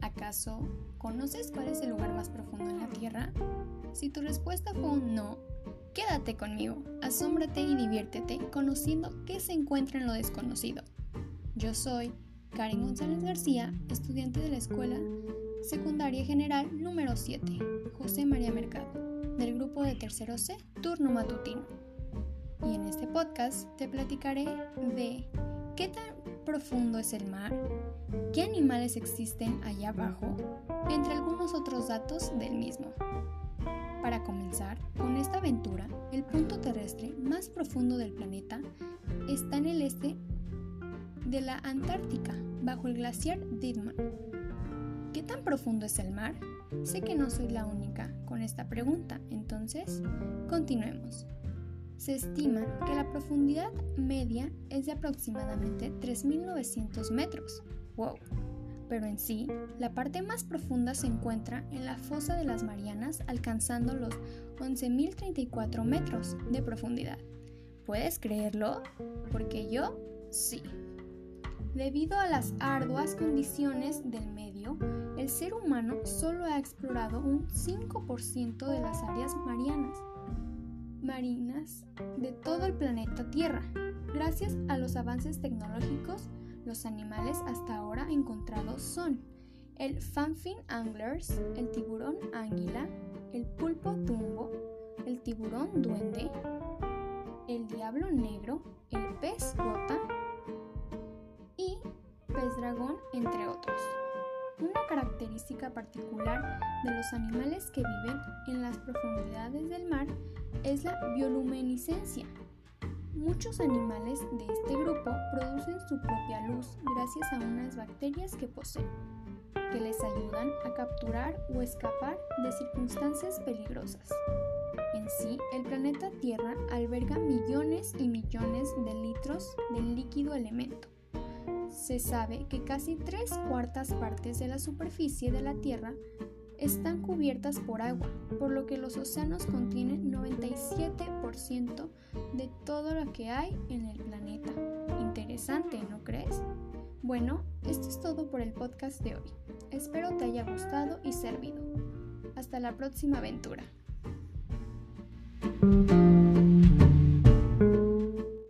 ¿Acaso conoces cuál es el lugar más profundo en la Tierra? Si tu respuesta fue un no, quédate conmigo, asómbrate y diviértete conociendo qué se encuentra en lo desconocido. Yo soy Karen González García, estudiante de la Escuela Secundaria General número 7, José María Mercado, del grupo de tercero C, turno matutino. Y en este podcast te platicaré de qué tan profundo es el mar, qué animales existen allá abajo, entre algunos otros datos del mismo. Para comenzar con esta aventura, el punto terrestre más profundo del planeta está en el este de la Antártica, bajo el glaciar Dittmann. ¿Qué tan profundo es el mar? Sé que no soy la única con esta pregunta, entonces continuemos. Se estima que la profundidad media es de aproximadamente 3.900 metros. ¡Wow! Pero en sí, la parte más profunda se encuentra en la fosa de las Marianas alcanzando los 11.034 metros de profundidad. ¿Puedes creerlo? Porque yo sí. Debido a las arduas condiciones del medio, el ser humano solo ha explorado un 5% de las áreas marianas marinas de todo el planeta Tierra. Gracias a los avances tecnológicos, los animales hasta ahora encontrados son el fanfin anglers, el tiburón águila, el pulpo tumbo, el tiburón duende, el diablo negro, el pez gota y pez dragón, entre otros. Característica particular de los animales que viven en las profundidades del mar es la bioluminiscencia. Muchos animales de este grupo producen su propia luz gracias a unas bacterias que poseen, que les ayudan a capturar o escapar de circunstancias peligrosas. En sí, el planeta Tierra alberga millones y millones de litros del líquido elemento se sabe que casi tres cuartas partes de la superficie de la Tierra están cubiertas por agua, por lo que los océanos contienen 97% de todo lo que hay en el planeta. Interesante, ¿no crees? Bueno, esto es todo por el podcast de hoy. Espero te haya gustado y servido. Hasta la próxima aventura.